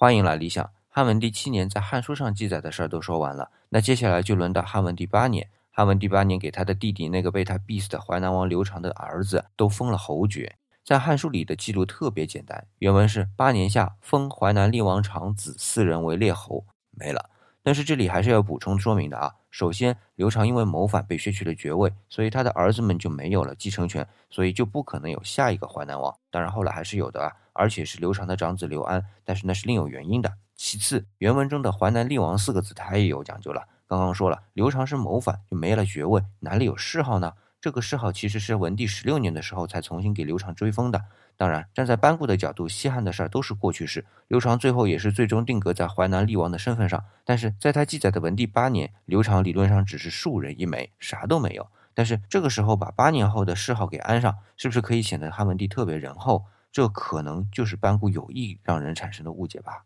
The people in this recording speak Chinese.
欢迎来理想。汉文帝七年在《汉书》上记载的事儿都说完了，那接下来就轮到汉文帝八年。汉文帝八年给他的弟弟那个被他逼死的淮南王刘长的儿子都封了侯爵。在《汉书》里的记录特别简单，原文是八年下封淮南厉王长子四人为列侯，没了。但是这里还是要补充说明的啊。首先，刘长因为谋反被削去了爵位，所以他的儿子们就没有了继承权，所以就不可能有下一个淮南王。当然后来还是有的啊，而且是刘长的长子刘安，但是那是另有原因的。其次，原文中的淮南厉王四个字它也有讲究了。刚刚说了，刘长是谋反就没了爵位，哪里有谥号呢？这个谥号其实是文帝十六年的时候才重新给刘长追封的。当然，站在班固的角度，西汉的事儿都是过去式。刘长最后也是最终定格在淮南厉王的身份上，但是在他记载的文帝八年，刘长理论上只是庶人一枚，啥都没有。但是这个时候把八年后的谥号给安上，是不是可以显得汉文帝特别仁厚？这可能就是班固有意让人产生的误解吧。